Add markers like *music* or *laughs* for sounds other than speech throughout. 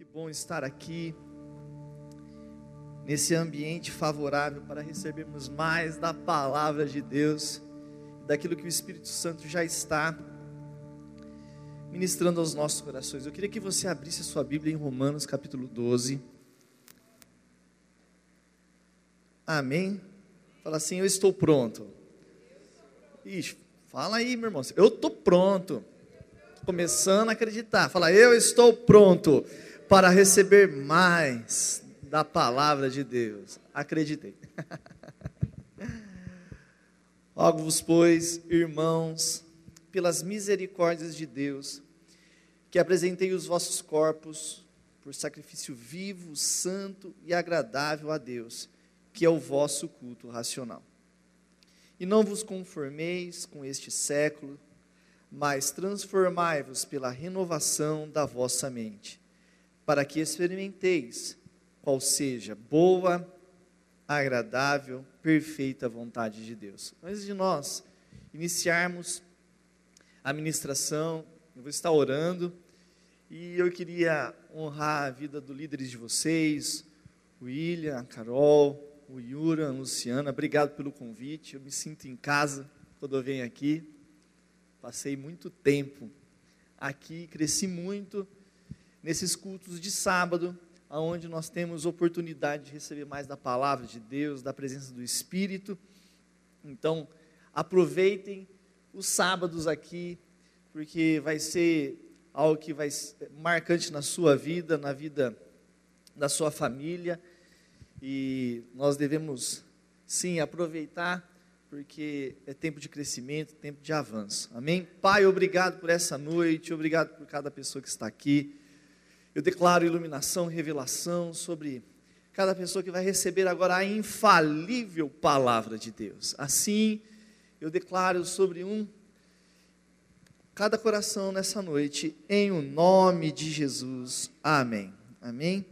Que bom estar aqui, nesse ambiente favorável para recebermos mais da palavra de Deus, daquilo que o Espírito Santo já está ministrando aos nossos corações. Eu queria que você abrisse a sua Bíblia em Romanos capítulo 12. Amém? Fala assim, eu estou pronto. Ixi, fala aí, meu irmão. Eu estou pronto. Começando a acreditar. Fala, eu estou pronto para receber mais da palavra de Deus. Acreditei. *laughs* Rogo-vos, pois, irmãos, pelas misericórdias de Deus, que apresentei os vossos corpos por sacrifício vivo, santo e agradável a Deus, que é o vosso culto racional. E não vos conformeis com este século, mas transformai-vos pela renovação da vossa mente, para que experimenteis qual seja boa, agradável, perfeita vontade de Deus. Antes de nós iniciarmos a ministração, eu vou estar orando e eu queria honrar a vida dos líderes de vocês, o William, a Carol, o Yura, a Luciana. Obrigado pelo convite. Eu me sinto em casa quando eu venho aqui. Passei muito tempo aqui, cresci muito nesses cultos de sábado, aonde nós temos oportunidade de receber mais da palavra de Deus, da presença do Espírito. Então, aproveitem os sábados aqui, porque vai ser algo que vai ser marcante na sua vida, na vida da sua família, e nós devemos sim aproveitar, porque é tempo de crescimento, tempo de avanço. Amém? Pai, obrigado por essa noite, obrigado por cada pessoa que está aqui. Eu declaro iluminação, revelação sobre cada pessoa que vai receber agora a infalível palavra de Deus. Assim, eu declaro sobre um cada coração nessa noite, em o nome de Jesus. Amém. Amém.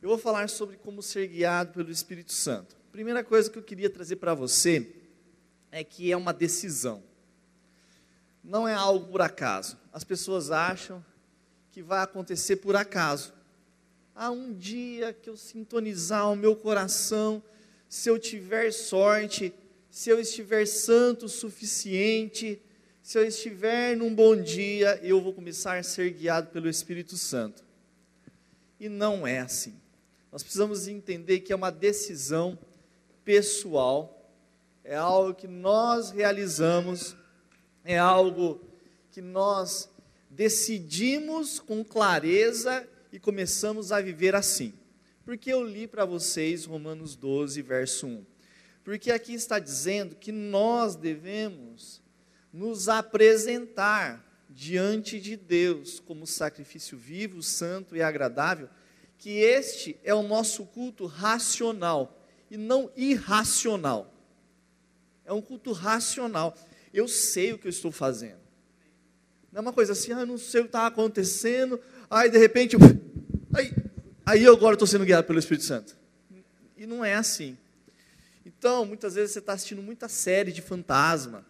Eu vou falar sobre como ser guiado pelo Espírito Santo. Primeira coisa que eu queria trazer para você é que é uma decisão. Não é algo por acaso. As pessoas acham que vai acontecer por acaso. Há um dia que eu sintonizar o meu coração, se eu tiver sorte, se eu estiver santo o suficiente, se eu estiver num bom dia, eu vou começar a ser guiado pelo Espírito Santo. E não é assim. Nós precisamos entender que é uma decisão pessoal, é algo que nós realizamos, é algo que nós decidimos com clareza e começamos a viver assim. Porque eu li para vocês Romanos 12, verso 1 porque aqui está dizendo que nós devemos nos apresentar diante de Deus como sacrifício vivo, santo e agradável, que este é o nosso culto racional e não irracional. É um culto racional. Eu sei o que eu estou fazendo. É uma coisa assim, ah, não sei o que está acontecendo, aí de repente, aí, aí eu agora estou sendo guiado pelo Espírito Santo. E não é assim. Então, muitas vezes você está assistindo muita série de fantasma,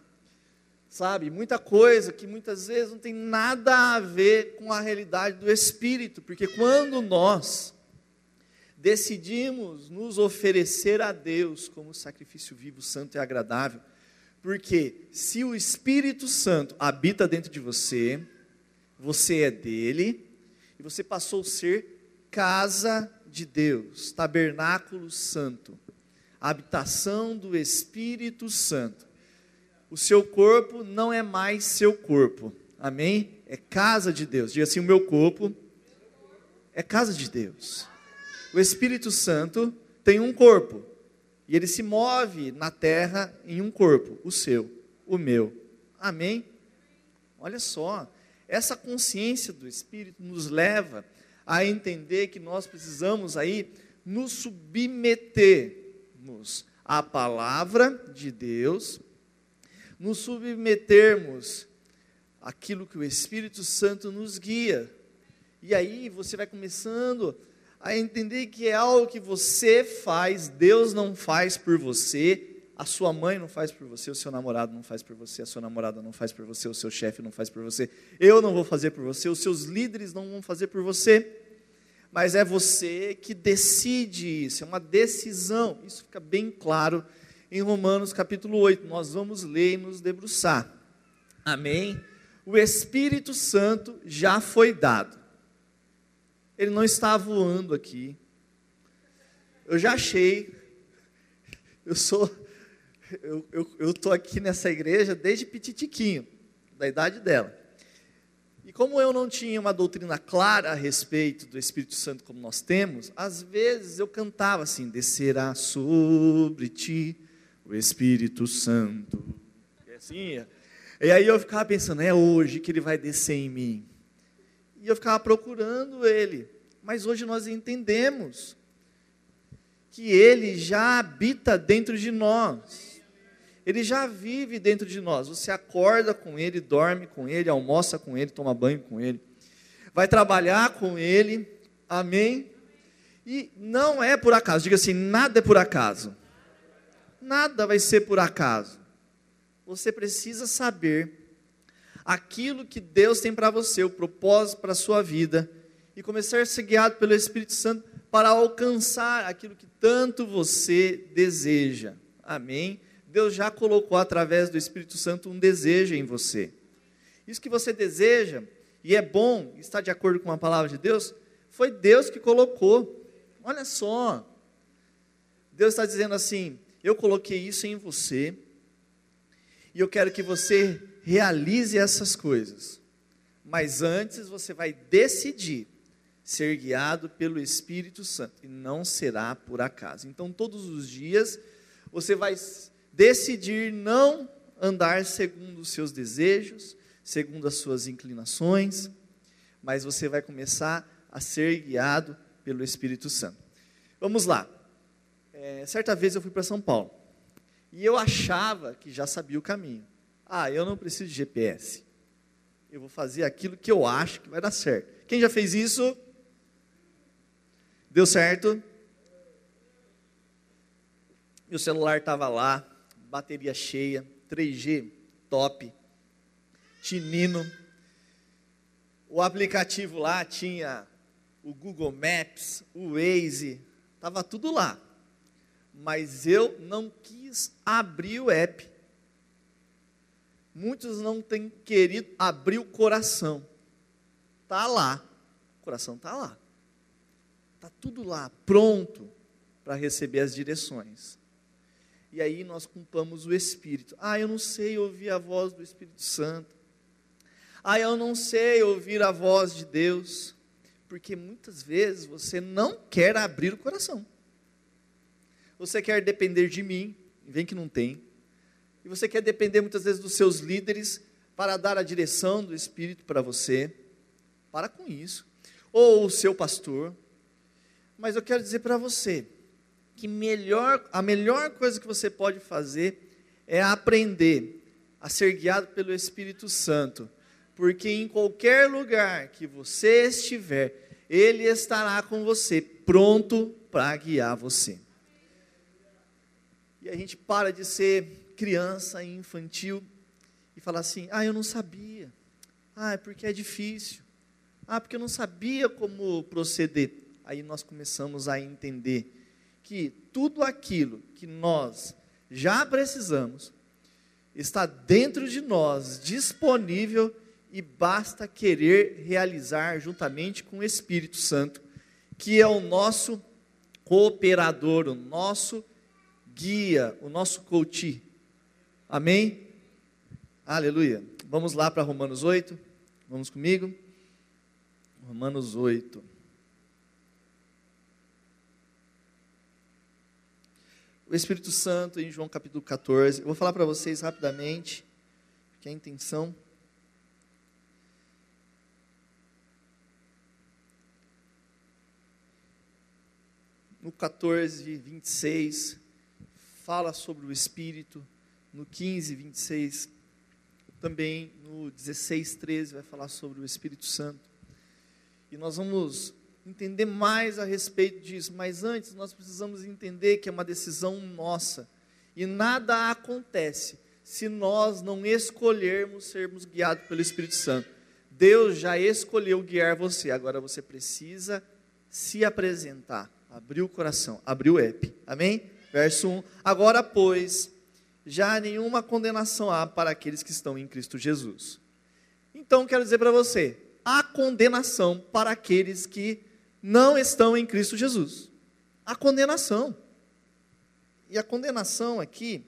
sabe? Muita coisa que muitas vezes não tem nada a ver com a realidade do Espírito, porque quando nós decidimos nos oferecer a Deus como sacrifício vivo, santo e agradável, porque se o Espírito Santo habita dentro de você, você é dele, e você passou a ser casa de Deus, tabernáculo santo habitação do Espírito Santo. O seu corpo não é mais seu corpo, amém? É casa de Deus. Diga assim: o meu corpo é casa de Deus. O Espírito Santo tem um corpo e ele se move na terra em um corpo, o seu, o meu. Amém? Olha só, essa consciência do Espírito nos leva a entender que nós precisamos aí nos submeter submetermos à palavra de Deus, nos submetermos àquilo que o Espírito Santo nos guia. E aí você vai começando a entender que é algo que você faz, Deus não faz por você, a sua mãe não faz por você, o seu namorado não faz por você, a sua namorada não faz por você, o seu chefe não faz por você, eu não vou fazer por você, os seus líderes não vão fazer por você. mas é você que decide isso, é uma decisão. Isso fica bem claro em Romanos capítulo 8. Nós vamos ler e nos debruçar. Amém? O Espírito Santo já foi dado. Ele não está voando aqui. Eu já achei. Eu sou. Eu estou aqui nessa igreja desde petitiquinho, da idade dela. E como eu não tinha uma doutrina clara a respeito do Espírito Santo como nós temos, às vezes eu cantava assim: descerá sobre ti o Espírito Santo. E assim, e aí eu ficava pensando, é hoje que ele vai descer em mim. E eu ficava procurando ele. Mas hoje nós entendemos que ele já habita dentro de nós. Ele já vive dentro de nós. Você acorda com ele, dorme com ele, almoça com ele, toma banho com ele. Vai trabalhar com ele. Amém? E não é por acaso. Diga assim: nada é por acaso. Nada vai ser por acaso. Você precisa saber aquilo que Deus tem para você, o propósito para a sua vida, e começar a ser guiado pelo Espírito Santo para alcançar aquilo que tanto você deseja. Amém? Deus já colocou através do Espírito Santo um desejo em você. Isso que você deseja, e é bom, está de acordo com a palavra de Deus, foi Deus que colocou. Olha só. Deus está dizendo assim: eu coloquei isso em você, e eu quero que você realize essas coisas. Mas antes você vai decidir ser guiado pelo Espírito Santo, e não será por acaso. Então, todos os dias, você vai decidir não andar segundo os seus desejos, segundo as suas inclinações, mas você vai começar a ser guiado pelo Espírito Santo. Vamos lá. É, certa vez eu fui para São Paulo e eu achava que já sabia o caminho. Ah, eu não preciso de GPS. Eu vou fazer aquilo que eu acho que vai dar certo. Quem já fez isso? Deu certo? Meu celular estava lá, bateria cheia, 3G top, tinino. O aplicativo lá tinha o Google Maps, o Waze, estava tudo lá. Mas eu não quis abrir o app. Muitos não têm querido abrir o coração. Está lá. O coração está lá. Está tudo lá, pronto para receber as direções. E aí nós culpamos o Espírito. Ah, eu não sei ouvir a voz do Espírito Santo. Ah, eu não sei ouvir a voz de Deus. Porque muitas vezes você não quer abrir o coração. Você quer depender de mim, vem que não tem. Você quer depender muitas vezes dos seus líderes para dar a direção do Espírito para você. Para com isso. Ou o seu pastor, mas eu quero dizer para você que melhor, a melhor coisa que você pode fazer é aprender a ser guiado pelo Espírito Santo, porque em qualquer lugar que você estiver, Ele estará com você, pronto para guiar você. E a gente para de ser criança e infantil e falar assim: ah, eu não sabia, ah, é porque é difícil, ah, porque eu não sabia como proceder. Aí nós começamos a entender que tudo aquilo que nós já precisamos está dentro de nós, disponível e basta querer realizar juntamente com o Espírito Santo, que é o nosso cooperador, o nosso guia, o nosso coach. Amém? Aleluia. Vamos lá para Romanos 8. Vamos comigo? Romanos 8. o Espírito Santo em João capítulo 14. Eu vou falar para vocês rapidamente, que é a intenção. No 14, 26, fala sobre o Espírito. No 15, 26, também no 16, 13, vai falar sobre o Espírito Santo. E nós vamos entender mais a respeito disso, mas antes nós precisamos entender que é uma decisão nossa e nada acontece se nós não escolhermos sermos guiados pelo Espírito Santo. Deus já escolheu guiar você, agora você precisa se apresentar. Abriu o coração, abriu o app. Amém? Verso 1. Agora, pois, já nenhuma condenação há para aqueles que estão em Cristo Jesus. Então, quero dizer para você, há condenação para aqueles que não estão em Cristo Jesus. Há condenação. E a condenação aqui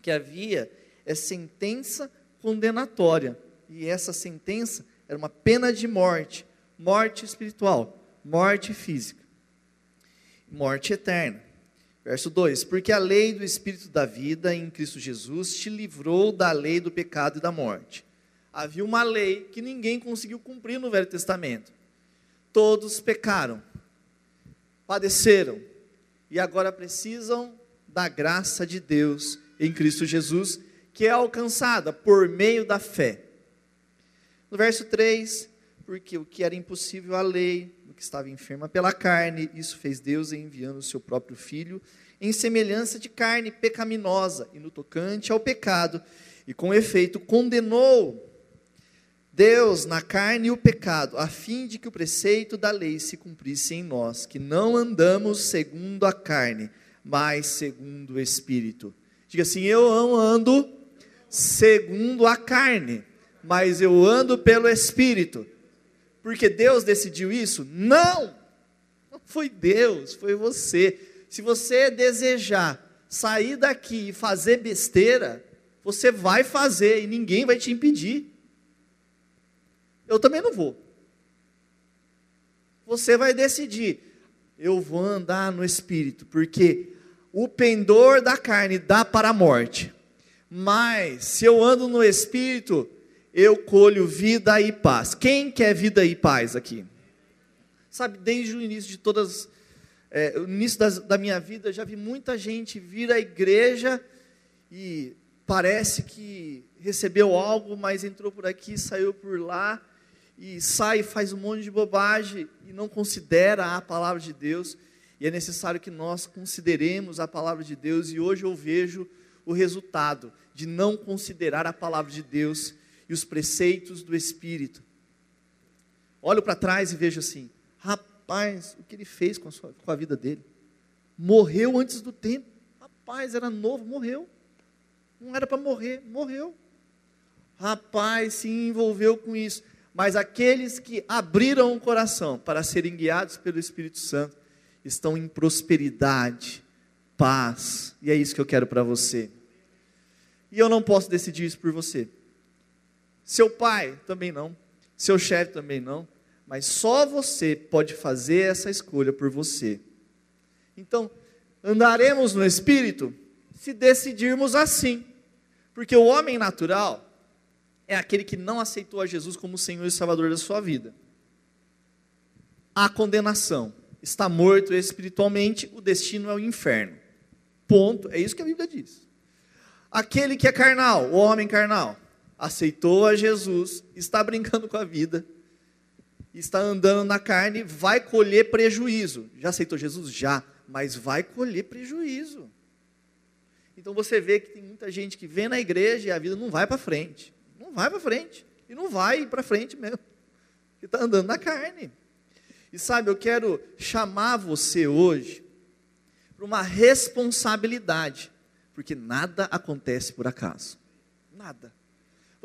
que havia é sentença condenatória. E essa sentença era uma pena de morte, morte espiritual, morte física, morte eterna. Verso 2: Porque a lei do Espírito da vida em Cristo Jesus te livrou da lei do pecado e da morte. Havia uma lei que ninguém conseguiu cumprir no Velho Testamento. Todos pecaram, padeceram e agora precisam da graça de Deus em Cristo Jesus, que é alcançada por meio da fé. No verso 3, porque o que era impossível à lei, que estava enferma pela carne, isso fez Deus enviando o seu próprio filho em semelhança de carne pecaminosa e no tocante ao pecado, e com efeito condenou Deus na carne o pecado, a fim de que o preceito da lei se cumprisse em nós, que não andamos segundo a carne, mas segundo o Espírito. Diga assim: eu não ando segundo a carne, mas eu ando pelo Espírito. Porque Deus decidiu isso? Não! Não foi Deus, foi você. Se você desejar sair daqui e fazer besteira, você vai fazer e ninguém vai te impedir. Eu também não vou. Você vai decidir. Eu vou andar no espírito, porque o pendor da carne dá para a morte. Mas se eu ando no espírito, eu colho vida e paz. Quem quer vida e paz aqui? Sabe, desde o início de todas, é, o início das, da minha vida, já vi muita gente vir à igreja e parece que recebeu algo, mas entrou por aqui, saiu por lá, e sai faz um monte de bobagem e não considera a palavra de Deus. E é necessário que nós consideremos a palavra de Deus, e hoje eu vejo o resultado de não considerar a palavra de Deus e os preceitos do Espírito. Olho para trás e vejo assim: rapaz, o que ele fez com a, sua, com a vida dele? Morreu antes do tempo. Rapaz, era novo, morreu. Não era para morrer, morreu. Rapaz, se envolveu com isso. Mas aqueles que abriram o coração para serem guiados pelo Espírito Santo estão em prosperidade, paz. E é isso que eu quero para você. E eu não posso decidir isso por você. Seu pai também não. Seu chefe também não. Mas só você pode fazer essa escolha por você. Então, andaremos no Espírito se decidirmos assim. Porque o homem natural é aquele que não aceitou a Jesus como Senhor e Salvador da sua vida. A condenação. Está morto espiritualmente, o destino é o inferno. Ponto. É isso que a Bíblia diz. Aquele que é carnal, o homem carnal, aceitou a Jesus, está brincando com a vida, está andando na carne, vai colher prejuízo. Já aceitou Jesus? Já, mas vai colher prejuízo. Então você vê que tem muita gente que vem na igreja e a vida não vai para frente. Não vai para frente. E não vai para frente mesmo. Que está andando na carne. E sabe, eu quero chamar você hoje para uma responsabilidade. Porque nada acontece por acaso. Nada.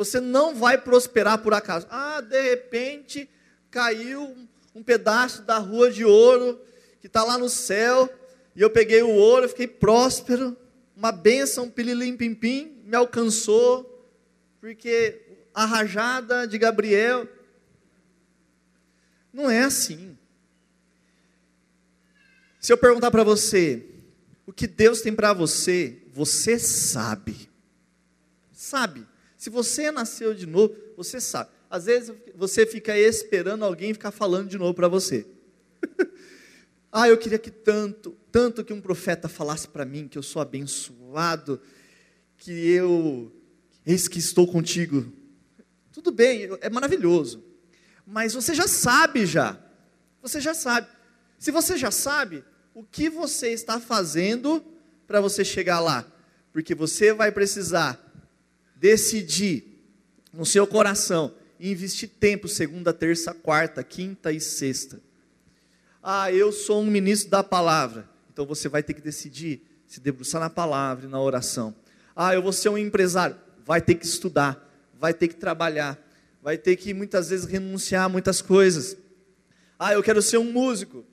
Você não vai prosperar por acaso. Ah, de repente caiu um pedaço da rua de ouro que está lá no céu, e eu peguei o ouro, fiquei próspero, uma bênção, pililim pim pim, me alcançou, porque a rajada de Gabriel. Não é assim. Se eu perguntar para você, o que Deus tem para você, você sabe. Sabe. Se você nasceu de novo, você sabe. Às vezes você fica esperando alguém ficar falando de novo para você. *laughs* ah, eu queria que tanto, tanto que um profeta falasse para mim que eu sou abençoado, que eu eis que estou contigo. Tudo bem, é maravilhoso. Mas você já sabe já. Você já sabe. Se você já sabe, o que você está fazendo para você chegar lá? Porque você vai precisar decidir no seu coração investir tempo segunda, terça, quarta, quinta e sexta. Ah, eu sou um ministro da palavra. Então você vai ter que decidir se debruçar na palavra e na oração. Ah, eu vou ser um empresário. Vai ter que estudar, vai ter que trabalhar, vai ter que muitas vezes renunciar a muitas coisas. Ah, eu quero ser um músico.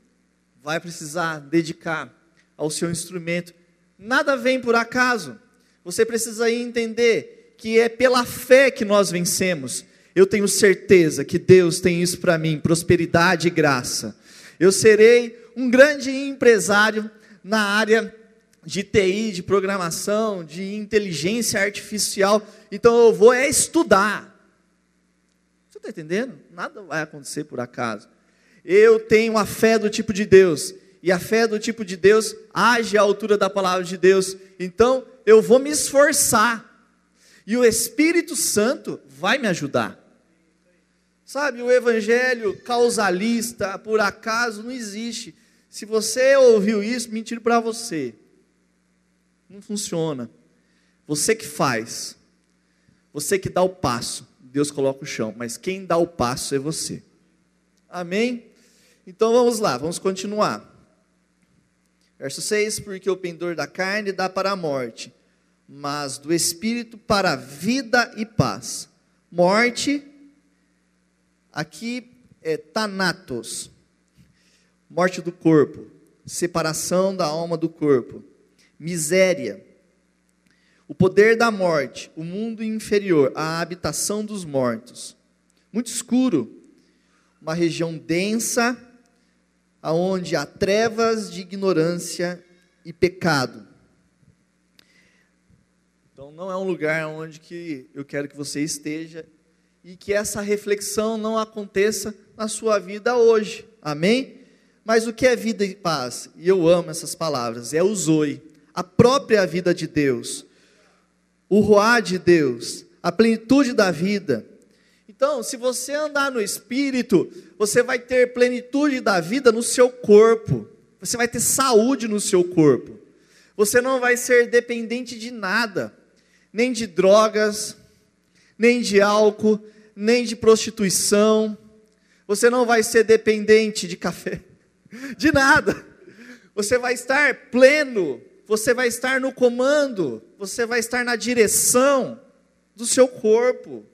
Vai precisar dedicar ao seu instrumento. Nada vem por acaso. Você precisa entender que é pela fé que nós vencemos. Eu tenho certeza que Deus tem isso para mim, prosperidade e graça. Eu serei um grande empresário na área de TI, de programação, de inteligência artificial. Então eu vou é estudar. Você está entendendo? Nada vai acontecer por acaso. Eu tenho a fé do tipo de Deus. E a fé do tipo de Deus age à altura da palavra de Deus. Então eu vou me esforçar. E o Espírito Santo vai me ajudar. Sabe, o evangelho causalista, por acaso, não existe. Se você ouviu isso, mentira para você. Não funciona. Você que faz. Você que dá o passo. Deus coloca o chão. Mas quem dá o passo é você. Amém? Então vamos lá, vamos continuar. Verso 6: Porque o pendor da carne dá para a morte, mas do espírito para vida e paz. Morte Aqui é Thanatos, morte do corpo, separação da alma do corpo, miséria, o poder da morte, o mundo inferior, a habitação dos mortos. Muito escuro, uma região densa, aonde há trevas de ignorância e pecado. Então não é um lugar onde que eu quero que você esteja e que essa reflexão não aconteça na sua vida hoje. Amém? Mas o que é vida e paz? E eu amo essas palavras, é o Zoe, a própria vida de Deus, o Ruá de Deus, a plenitude da vida. Então, se você andar no Espírito, você vai ter plenitude da vida no seu corpo, você vai ter saúde no seu corpo, você não vai ser dependente de nada, nem de drogas, nem de álcool, nem de prostituição, você não vai ser dependente de café, *laughs* de nada. Você vai estar pleno, você vai estar no comando, você vai estar na direção do seu corpo,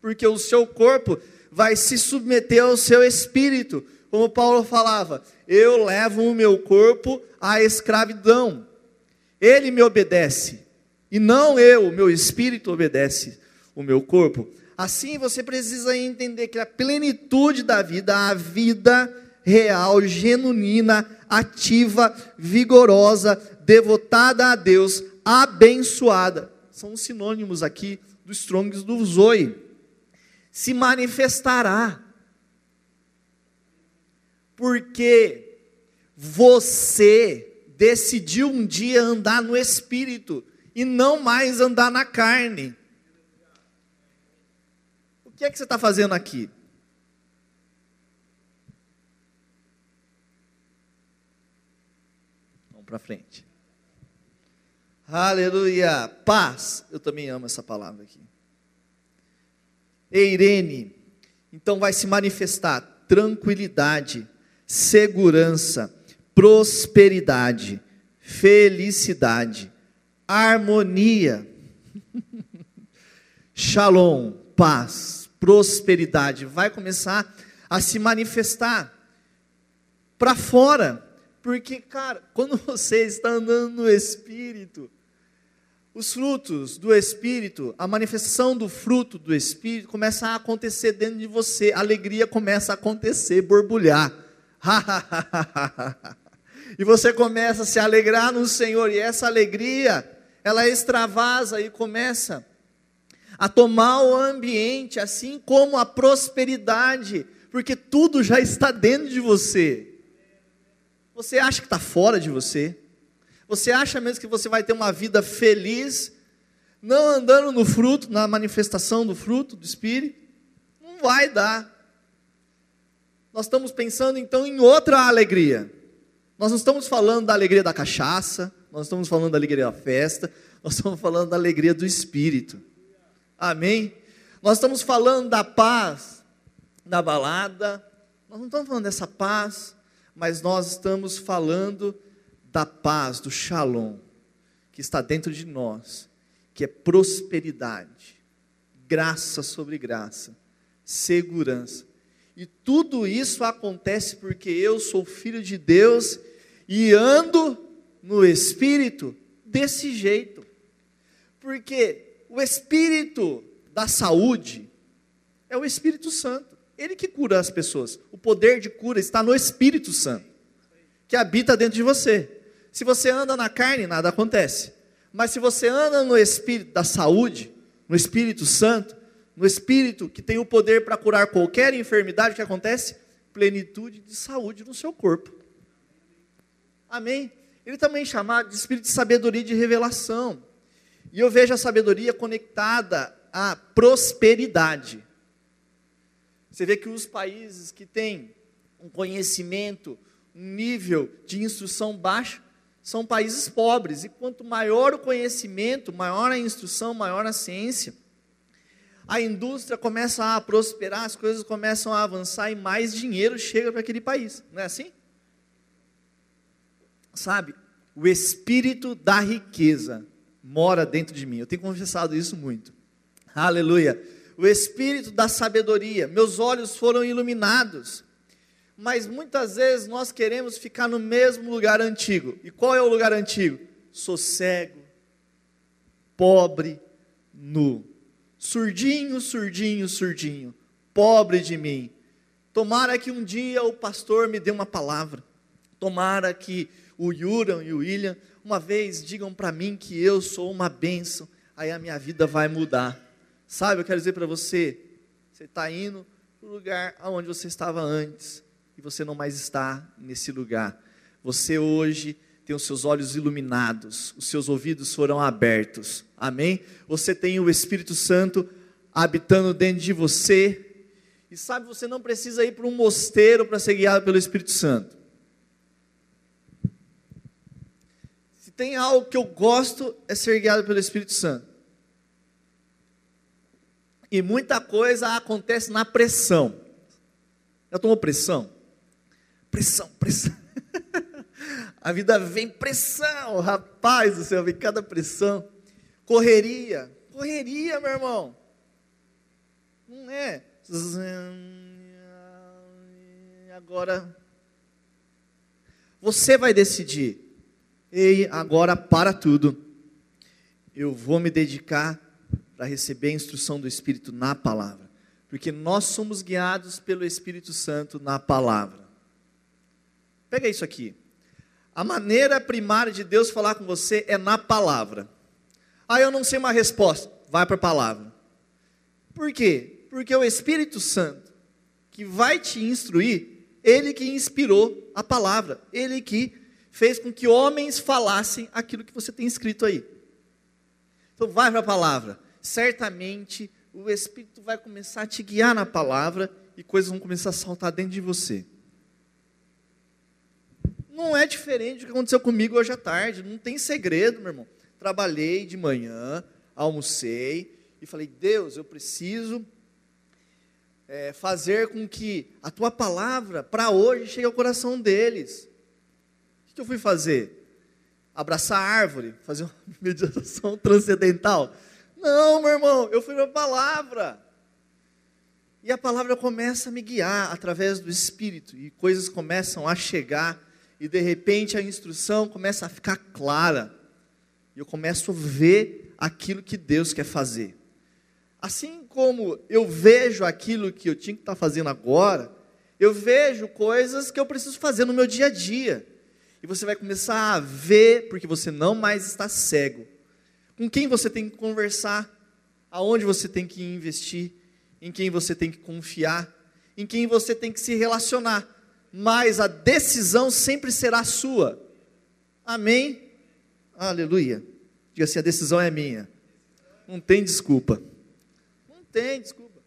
porque o seu corpo vai se submeter ao seu espírito. Como Paulo falava, eu levo o meu corpo à escravidão. Ele me obedece, e não eu, meu espírito obedece o meu corpo. Assim você precisa entender que a plenitude da vida, a vida real, genuína, ativa, vigorosa, devotada a Deus, abençoada, são os sinônimos aqui do Strongs do Zoe, se manifestará. Porque você decidiu um dia andar no espírito e não mais andar na carne que é que você está fazendo aqui? Vamos para frente. Aleluia. Paz. Eu também amo essa palavra aqui. Eirene. Então vai se manifestar tranquilidade, segurança, prosperidade, felicidade, harmonia, shalom, paz prosperidade vai começar a se manifestar para fora. Porque, cara, quando você está andando no Espírito, os frutos do Espírito, a manifestação do fruto do Espírito começa a acontecer dentro de você, a alegria começa a acontecer, borbulhar. *laughs* e você começa a se alegrar no Senhor, e essa alegria, ela extravasa e começa a tomar o ambiente, assim como a prosperidade, porque tudo já está dentro de você. Você acha que está fora de você? Você acha mesmo que você vai ter uma vida feliz, não andando no fruto, na manifestação do fruto do Espírito? Não vai dar. Nós estamos pensando então em outra alegria. Nós não estamos falando da alegria da cachaça, nós estamos falando da alegria da festa, nós estamos falando da alegria do Espírito. Amém? Nós estamos falando da paz da balada, nós não estamos falando dessa paz mas nós estamos falando da paz, do shalom, que está dentro de nós, que é prosperidade, graça sobre graça, segurança. E tudo isso acontece porque eu sou filho de Deus e ando no Espírito desse jeito. Porque o Espírito da saúde é o Espírito Santo. Ele que cura as pessoas. O poder de cura está no Espírito Santo, que habita dentro de você. Se você anda na carne, nada acontece. Mas se você anda no Espírito da saúde, no Espírito Santo, no Espírito que tem o poder para curar qualquer enfermidade, que acontece? Plenitude de saúde no seu corpo. Amém? Ele também é chamado de Espírito de sabedoria e de revelação. E eu vejo a sabedoria conectada à prosperidade. Você vê que os países que têm um conhecimento, um nível de instrução baixo, são países pobres. E quanto maior o conhecimento, maior a instrução, maior a ciência, a indústria começa a prosperar, as coisas começam a avançar e mais dinheiro chega para aquele país. Não é assim? Sabe, o espírito da riqueza mora dentro de mim. Eu tenho confessado isso muito. Aleluia o espírito da sabedoria, meus olhos foram iluminados. Mas muitas vezes nós queremos ficar no mesmo lugar antigo. E qual é o lugar antigo? Sou cego, pobre, nu. Surdinho, surdinho, surdinho. Pobre de mim. Tomara que um dia o pastor me dê uma palavra. Tomara que o Yuran e o William uma vez digam para mim que eu sou uma bênção. Aí a minha vida vai mudar. Sabe, eu quero dizer para você, você está indo para o lugar onde você estava antes, e você não mais está nesse lugar. Você hoje tem os seus olhos iluminados, os seus ouvidos foram abertos. Amém? Você tem o Espírito Santo habitando dentro de você. E sabe, você não precisa ir para um mosteiro para ser guiado pelo Espírito Santo. Se tem algo que eu gosto é ser guiado pelo Espírito Santo. E muita coisa acontece na pressão. Já tomou pressão? Pressão, pressão. *laughs* A vida vem pressão, rapaz do céu, vem cada pressão. Correria, correria, meu irmão. Não é. Agora, você vai decidir. Ei, agora para tudo. Eu vou me dedicar para receber a instrução do Espírito na palavra, porque nós somos guiados pelo Espírito Santo na palavra. Pega isso aqui. A maneira primária de Deus falar com você é na palavra. Ah, eu não sei uma resposta. Vai para a palavra. Por quê? Porque o Espírito Santo, que vai te instruir, ele que inspirou a palavra, ele que fez com que homens falassem aquilo que você tem escrito aí. Então vai para a palavra certamente o Espírito vai começar a te guiar na palavra e coisas vão começar a saltar dentro de você. Não é diferente do que aconteceu comigo hoje à tarde, não tem segredo, meu irmão. Trabalhei de manhã, almocei e falei: Deus, eu preciso é, fazer com que a tua palavra para hoje chegue ao coração deles. O que eu fui fazer? Abraçar a árvore, fazer uma *laughs* meditação transcendental. Não, meu irmão, eu fui para a palavra. E a palavra começa a me guiar através do Espírito, e coisas começam a chegar, e de repente a instrução começa a ficar clara, e eu começo a ver aquilo que Deus quer fazer. Assim como eu vejo aquilo que eu tinha que estar fazendo agora, eu vejo coisas que eu preciso fazer no meu dia a dia. E você vai começar a ver, porque você não mais está cego, com quem você tem que conversar, aonde você tem que investir, em quem você tem que confiar, em quem você tem que se relacionar. Mas a decisão sempre será sua. Amém? Aleluia. Diga assim: a decisão é minha. Não tem desculpa. Não tem desculpa.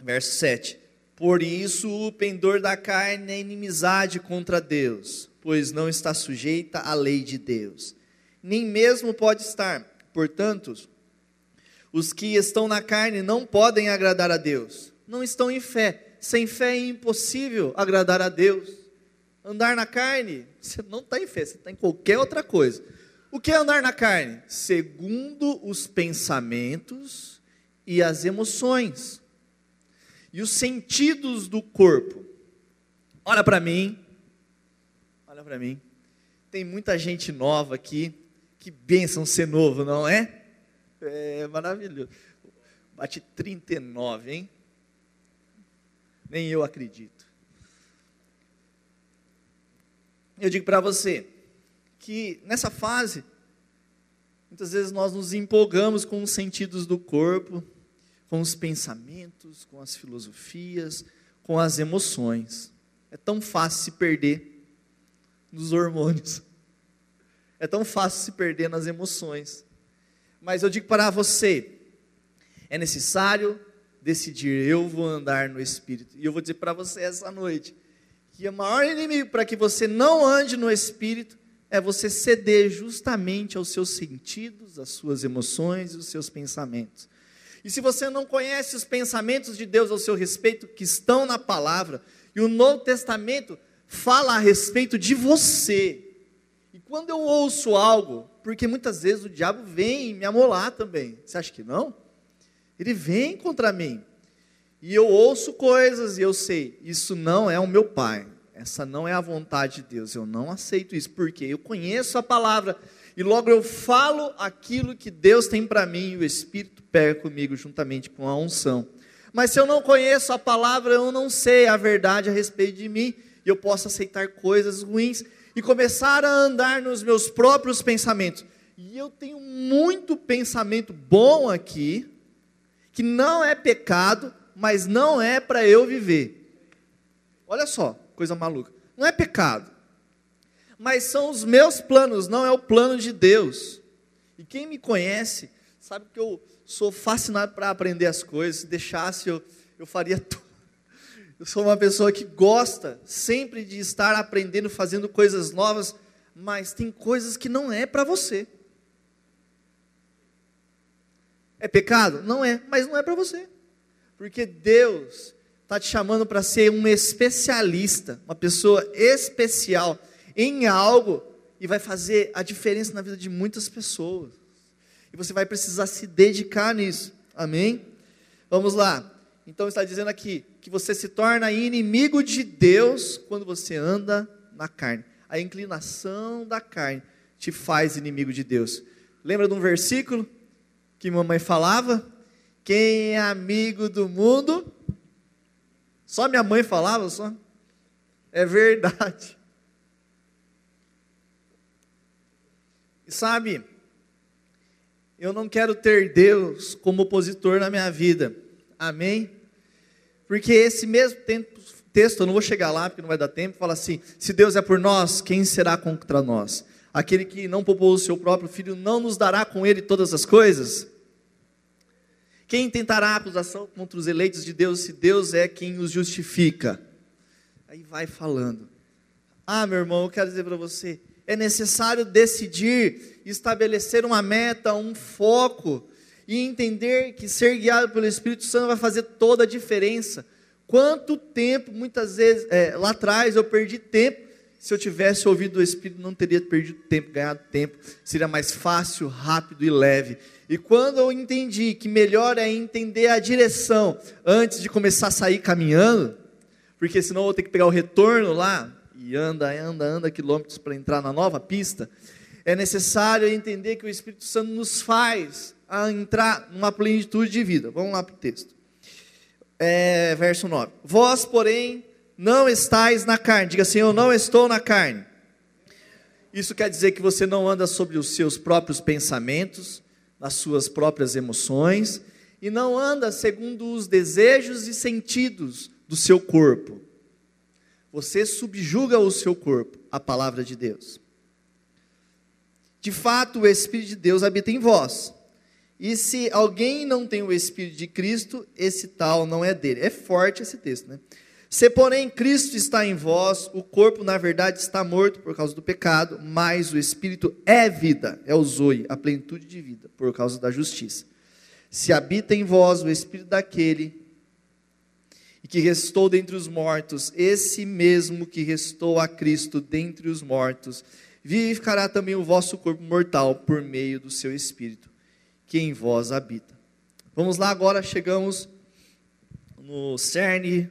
Verso 7. Por isso o pendor da carne é inimizade contra Deus pois não está sujeita à lei de Deus, nem mesmo pode estar. Portanto, os que estão na carne não podem agradar a Deus. não estão em fé. Sem fé é impossível agradar a Deus. Andar na carne, você não está em fé, você está em qualquer outra coisa. O que é andar na carne? Segundo os pensamentos e as emoções e os sentidos do corpo. Olha para mim, olha para mim. Tem muita gente nova aqui. Que bênção ser novo, não é? É maravilhoso. Bate 39, hein? Nem eu acredito. Eu digo para você que nessa fase, muitas vezes nós nos empolgamos com os sentidos do corpo, com os pensamentos, com as filosofias, com as emoções. É tão fácil se perder nos hormônios. É tão fácil se perder nas emoções. Mas eu digo para você, é necessário decidir, eu vou andar no Espírito. E eu vou dizer para você essa noite, que o maior inimigo para que você não ande no Espírito é você ceder justamente aos seus sentidos, às suas emoções e os seus pensamentos. E se você não conhece os pensamentos de Deus ao seu respeito, que estão na palavra, e o Novo Testamento fala a respeito de você. E quando eu ouço algo, porque muitas vezes o diabo vem me amolar também. Você acha que não? Ele vem contra mim. E eu ouço coisas e eu sei, isso não é o meu pai. Essa não é a vontade de Deus. Eu não aceito isso, porque eu conheço a palavra e logo eu falo aquilo que Deus tem para mim e o Espírito pega comigo juntamente com a unção. Mas se eu não conheço a palavra, eu não sei a verdade a respeito de mim, e eu posso aceitar coisas ruins e começar a andar nos meus próprios pensamentos. E eu tenho muito pensamento bom aqui, que não é pecado, mas não é para eu viver. Olha só, coisa maluca. Não é pecado, mas são os meus planos, não é o plano de Deus. E quem me conhece sabe que eu sou fascinado para aprender as coisas. Se deixasse, eu, eu faria *laughs* tudo. Eu sou uma pessoa que gosta sempre de estar aprendendo, fazendo coisas novas, mas tem coisas que não é para você. É pecado? Não é, mas não é para você. Porque Deus está te chamando para ser um especialista, uma pessoa especial em algo e vai fazer a diferença na vida de muitas pessoas. E você vai precisar se dedicar nisso. Amém? Vamos lá. Então está dizendo aqui que você se torna inimigo de Deus quando você anda na carne. A inclinação da carne te faz inimigo de Deus. Lembra de um versículo que mamãe falava? Quem é amigo do mundo? Só minha mãe falava, só. É verdade. Sabe, eu não quero ter Deus como opositor na minha vida. Amém? Porque esse mesmo tempo, texto, eu não vou chegar lá porque não vai dar tempo, fala assim: se Deus é por nós, quem será contra nós? Aquele que não poupou o seu próprio filho não nos dará com ele todas as coisas? Quem tentará acusação contra os eleitos de Deus se Deus é quem os justifica? Aí vai falando. Ah, meu irmão, eu quero dizer para você, é necessário decidir, estabelecer uma meta, um foco e entender que ser guiado pelo Espírito Santo vai fazer toda a diferença. Quanto tempo, muitas vezes, é, lá atrás eu perdi tempo. Se eu tivesse ouvido o Espírito, não teria perdido tempo, ganhado tempo. Seria mais fácil, rápido e leve. E quando eu entendi que melhor é entender a direção antes de começar a sair caminhando, porque senão eu vou ter que pegar o retorno lá, e anda, anda, anda quilômetros para entrar na nova pista, é necessário entender que o Espírito Santo nos faz a entrar numa plenitude de vida. Vamos lá para o texto. É, verso 9. Vós, porém, não estáis na carne. Diga assim: Eu não estou na carne. Isso quer dizer que você não anda sobre os seus próprios pensamentos, nas suas próprias emoções, e não anda segundo os desejos e sentidos do seu corpo você subjuga o seu corpo à palavra de Deus. De fato, o Espírito de Deus habita em vós. E se alguém não tem o Espírito de Cristo, esse tal não é dele. É forte esse texto, né? Se, porém, Cristo está em vós, o corpo, na verdade, está morto por causa do pecado, mas o Espírito é vida, é o zoe, a plenitude de vida, por causa da justiça. Se habita em vós o Espírito daquele e que restou dentre os mortos, esse mesmo que restou a Cristo dentre os mortos, vivificará também o vosso corpo mortal por meio do seu Espírito, que em vós habita. Vamos lá agora, chegamos no cerne,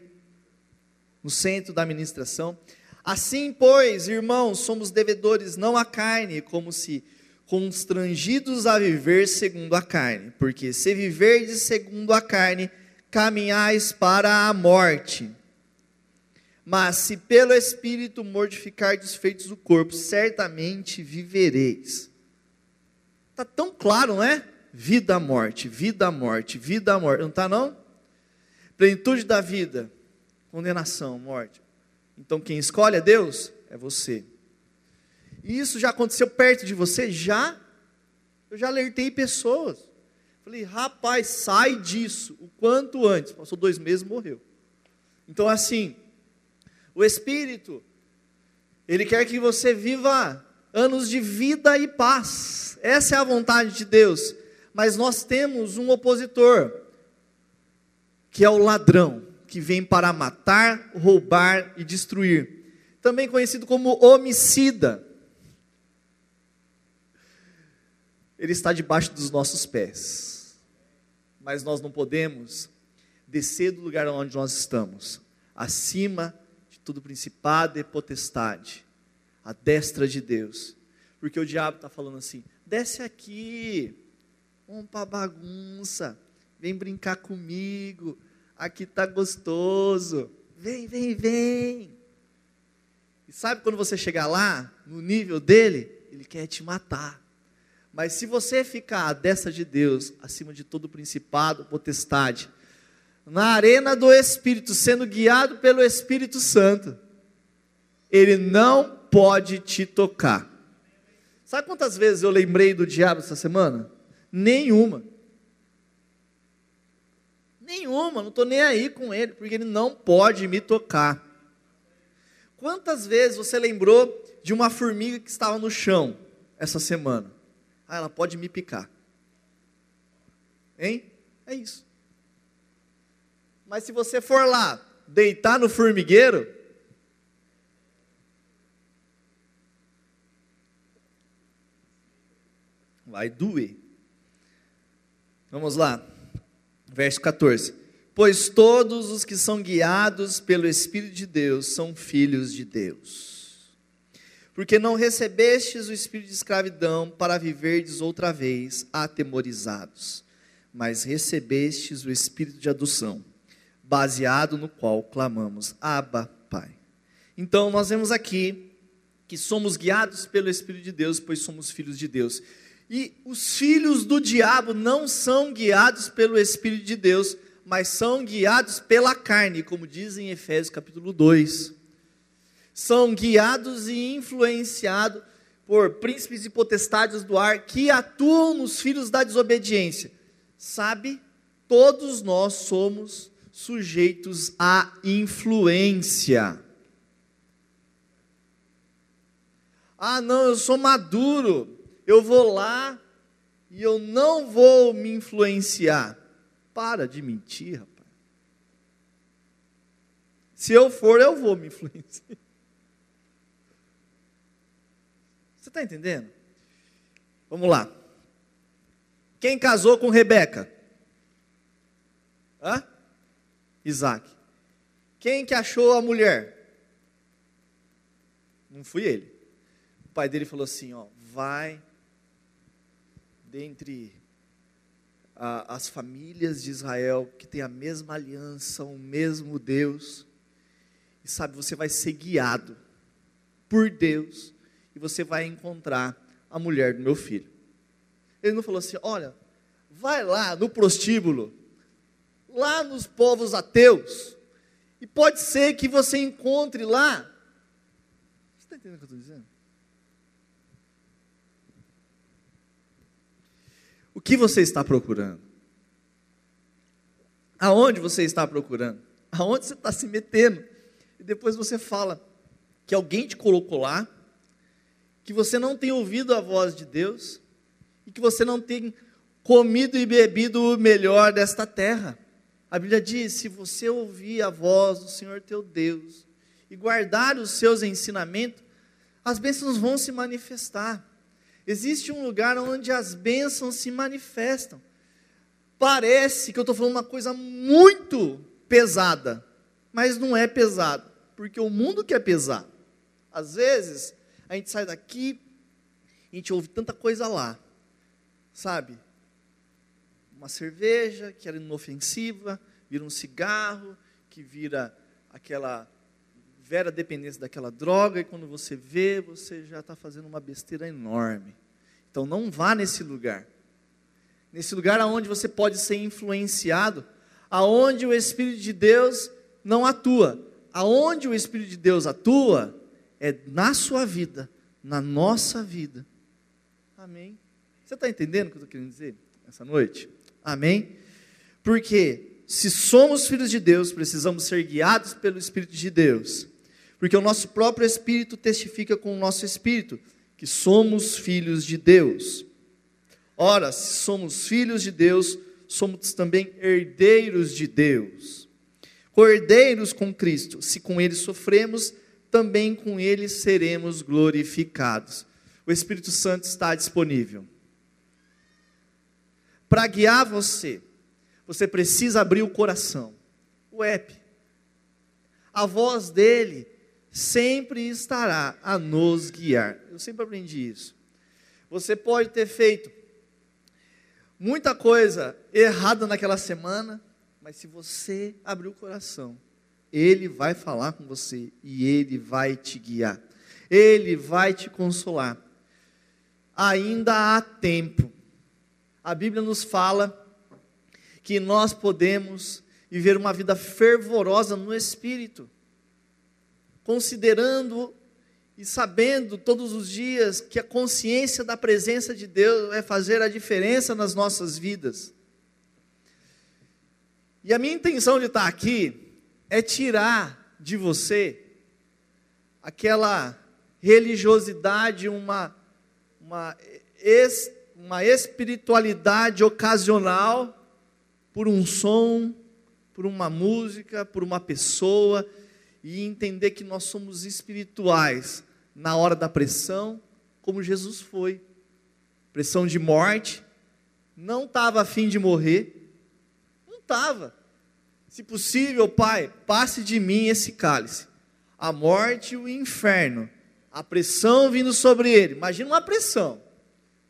no centro da administração. Assim, pois, irmãos, somos devedores não à carne, como se constrangidos a viver segundo a carne, porque se viverdes segundo a carne, caminhais para a morte. Mas se pelo Espírito mortificardes feitos do corpo, certamente vivereis. Está tão claro, não é? Vida, morte, vida, morte, vida, morte. Não está não? Plenitude da vida, condenação, morte. Então quem escolhe é Deus? É você. E isso já aconteceu perto de você? Já. Eu já alertei pessoas. Falei, rapaz, sai disso o quanto antes. Passou dois meses, morreu. Então, assim, o Espírito, ele quer que você viva anos de vida e paz. Essa é a vontade de Deus. Mas nós temos um opositor, que é o ladrão, que vem para matar, roubar e destruir. Também conhecido como homicida. Ele está debaixo dos nossos pés. Mas nós não podemos descer do lugar onde nós estamos, acima de todo principado e potestade, a destra de Deus. Porque o diabo está falando assim: desce aqui, vamos para bagunça, vem brincar comigo, aqui está gostoso, vem, vem, vem. E sabe quando você chegar lá, no nível dele, ele quer te matar. Mas se você ficar à destra de Deus, acima de todo principado, potestade, na arena do Espírito, sendo guiado pelo Espírito Santo, ele não pode te tocar. Sabe quantas vezes eu lembrei do diabo essa semana? Nenhuma. Nenhuma, não estou nem aí com ele, porque ele não pode me tocar. Quantas vezes você lembrou de uma formiga que estava no chão essa semana? Ah, ela pode me picar. Hein? É isso. Mas se você for lá, deitar no formigueiro, vai doer. Vamos lá, verso 14. Pois todos os que são guiados pelo Espírito de Deus são filhos de Deus. Porque não recebestes o espírito de escravidão para viverdes outra vez atemorizados, mas recebestes o espírito de adoção, baseado no qual clamamos: Abba, Pai. Então, nós vemos aqui que somos guiados pelo Espírito de Deus, pois somos filhos de Deus. E os filhos do diabo não são guiados pelo Espírito de Deus, mas são guiados pela carne, como diz em Efésios capítulo 2 são guiados e influenciados por príncipes e potestades do ar que atuam nos filhos da desobediência. Sabe, todos nós somos sujeitos à influência. Ah, não, eu sou maduro, eu vou lá e eu não vou me influenciar. Para de mentir, rapaz. Se eu for, eu vou me influenciar. Você está entendendo? Vamos lá. Quem casou com Rebeca? Hã? Isaac. Quem que achou a mulher? Não fui ele. O pai dele falou assim: ó, vai dentre a, as famílias de Israel que tem a mesma aliança, o mesmo Deus, e sabe, você vai ser guiado por Deus você vai encontrar a mulher do meu filho. Ele não falou assim: olha, vai lá no prostíbulo, lá nos povos ateus, e pode ser que você encontre lá. Você está entendendo o que eu estou dizendo? O que você está procurando? Aonde você está procurando? Aonde você está se metendo? E depois você fala que alguém te colocou lá, que você não tem ouvido a voz de Deus e que você não tem comido e bebido o melhor desta terra. A Bíblia diz: se você ouvir a voz do Senhor teu Deus e guardar os seus ensinamentos, as bênçãos vão se manifestar. Existe um lugar onde as bênçãos se manifestam. Parece que eu estou falando uma coisa muito pesada, mas não é pesado, porque o mundo quer pesar. Às vezes, a gente sai daqui, a gente ouve tanta coisa lá, sabe? Uma cerveja que era inofensiva, vira um cigarro, que vira aquela vera dependência daquela droga, e quando você vê, você já está fazendo uma besteira enorme. Então não vá nesse lugar. Nesse lugar aonde você pode ser influenciado, aonde o Espírito de Deus não atua. Aonde o Espírito de Deus atua é na sua vida, na nossa vida. Amém. Você está entendendo o que eu estou querendo dizer essa noite? Amém? Porque se somos filhos de Deus, precisamos ser guiados pelo Espírito de Deus. Porque o nosso próprio espírito testifica com o nosso espírito que somos filhos de Deus. Ora, se somos filhos de Deus, somos também herdeiros de Deus. Cordeiros com Cristo, se com ele sofremos, também com ele seremos glorificados. O Espírito Santo está disponível. Para guiar você, você precisa abrir o coração. O app. A voz dele sempre estará a nos guiar. Eu sempre aprendi isso. Você pode ter feito muita coisa errada naquela semana, mas se você abrir o coração, ele vai falar com você e ele vai te guiar. Ele vai te consolar. Ainda há tempo. A Bíblia nos fala que nós podemos viver uma vida fervorosa no espírito considerando e sabendo todos os dias que a consciência da presença de Deus vai fazer a diferença nas nossas vidas. E a minha intenção de estar aqui é tirar de você aquela religiosidade, uma, uma, es, uma espiritualidade ocasional por um som, por uma música, por uma pessoa e entender que nós somos espirituais na hora da pressão, como Jesus foi. Pressão de morte, não estava afim de morrer, não estava. Se possível, Pai, passe de mim esse cálice. A morte e o inferno, a pressão vindo sobre ele. Imagina uma pressão.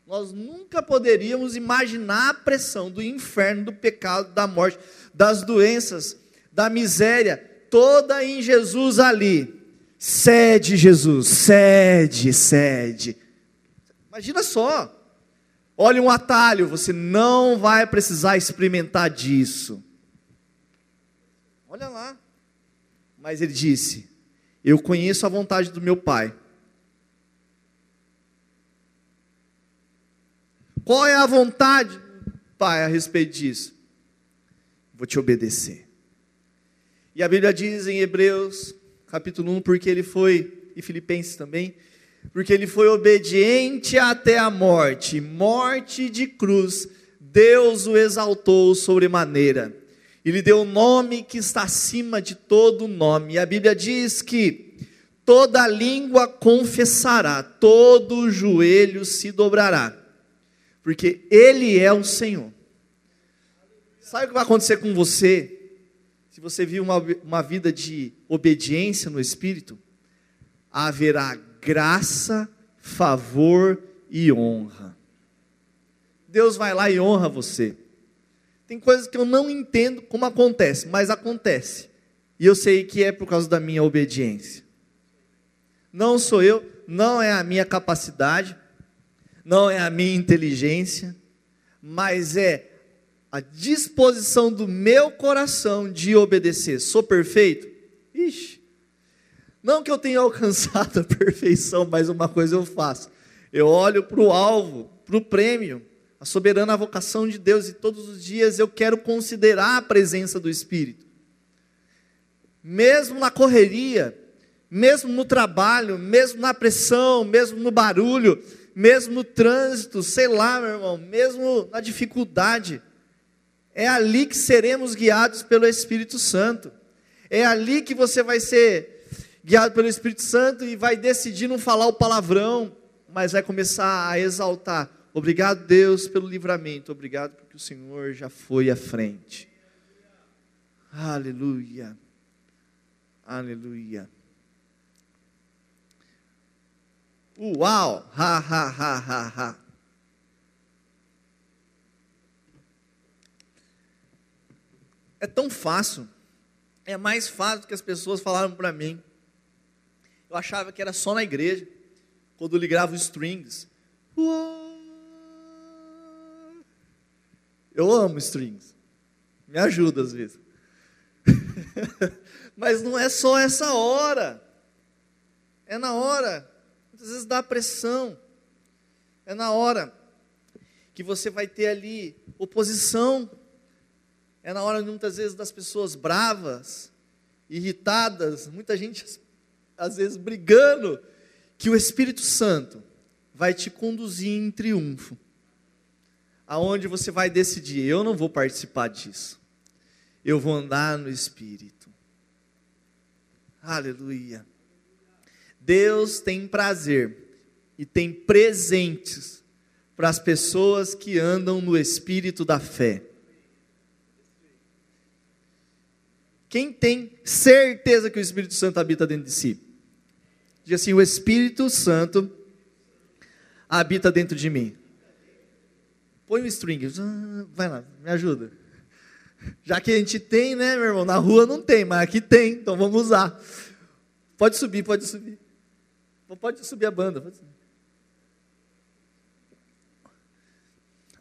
Nós nunca poderíamos imaginar a pressão do inferno, do pecado, da morte, das doenças, da miséria, toda em Jesus ali. Cede, Jesus, cede, cede. Imagina só. Olha um atalho, você não vai precisar experimentar disso. Olha lá. Mas ele disse: Eu conheço a vontade do meu Pai. Qual é a vontade, Pai, a respeito disso? Vou te obedecer. E a Bíblia diz em Hebreus, capítulo 1, porque ele foi, e Filipenses também, porque ele foi obediente até a morte, morte de cruz, Deus o exaltou sobremaneira. E lhe deu o um nome que está acima de todo nome. E a Bíblia diz que toda língua confessará, todo joelho se dobrará, porque Ele é o Senhor. Sabe o que vai acontecer com você se você vive uma, uma vida de obediência no Espírito, haverá graça, favor e honra. Deus vai lá e honra você. Tem coisas que eu não entendo como acontece, mas acontece. E eu sei que é por causa da minha obediência. Não sou eu, não é a minha capacidade, não é a minha inteligência, mas é a disposição do meu coração de obedecer. Sou perfeito? Ixi. Não que eu tenha *laughs* alcançado a perfeição, mas uma coisa eu faço. Eu olho para o alvo, para o prêmio, a soberana vocação de Deus, e todos os dias eu quero considerar a presença do Espírito. Mesmo na correria, mesmo no trabalho, mesmo na pressão, mesmo no barulho, mesmo no trânsito, sei lá, meu irmão, mesmo na dificuldade, É ali que seremos guiados pelo Espírito Santo. É ali que você vai ser guiado pelo Espírito Santo e vai decidir não falar o palavrão, mas vai começar a exaltar. Obrigado, Deus, pelo livramento. Obrigado porque o Senhor já foi à frente. Aleluia. Aleluia. Uau! Ha, ha, ha, ha, ha. É tão fácil. É mais fácil do que as pessoas falaram para mim. Eu achava que era só na igreja, quando ligava os strings. Eu amo strings. Me ajuda às vezes. *laughs* Mas não é só essa hora. É na hora. Muitas vezes dá pressão. É na hora que você vai ter ali oposição. É na hora muitas vezes das pessoas bravas, irritadas, muita gente às vezes brigando, que o Espírito Santo vai te conduzir em triunfo. Aonde você vai decidir, eu não vou participar disso. Eu vou andar no Espírito. Aleluia. Deus tem prazer e tem presentes para as pessoas que andam no espírito da fé. Quem tem certeza que o Espírito Santo habita dentro de si? Diz assim: o Espírito Santo habita dentro de mim. Põe o string, vai lá, me ajuda. Já que a gente tem, né, meu irmão? Na rua não tem, mas aqui tem, então vamos usar. Pode subir, pode subir. Pode subir a banda. Subir.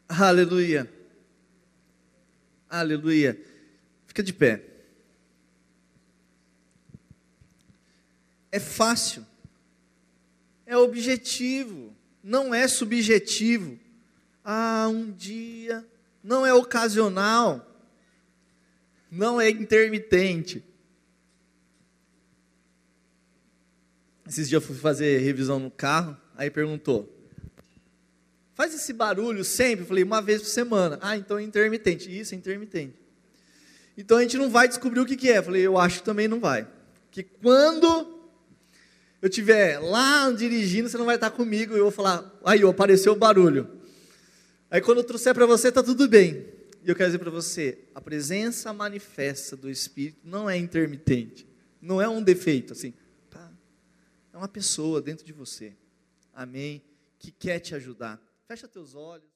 Aleluia. Aleluia. Fica de pé. É fácil. É objetivo. Não é subjetivo. Ah, um dia. Não é ocasional. Não é intermitente. Esses dias eu fui fazer revisão no carro, aí perguntou: faz esse barulho sempre? Eu falei, uma vez por semana. Ah, então é intermitente. Isso, é intermitente. Então a gente não vai descobrir o que, que é. Eu falei, eu acho que também não vai. Que quando eu estiver lá dirigindo, você não vai estar comigo e eu vou falar, aí, apareceu o barulho. Aí quando eu trouxer para você, está tudo bem. E eu quero dizer para você, a presença manifesta do Espírito não é intermitente. Não é um defeito, assim. É uma pessoa dentro de você. Amém? Que quer te ajudar. Fecha teus olhos.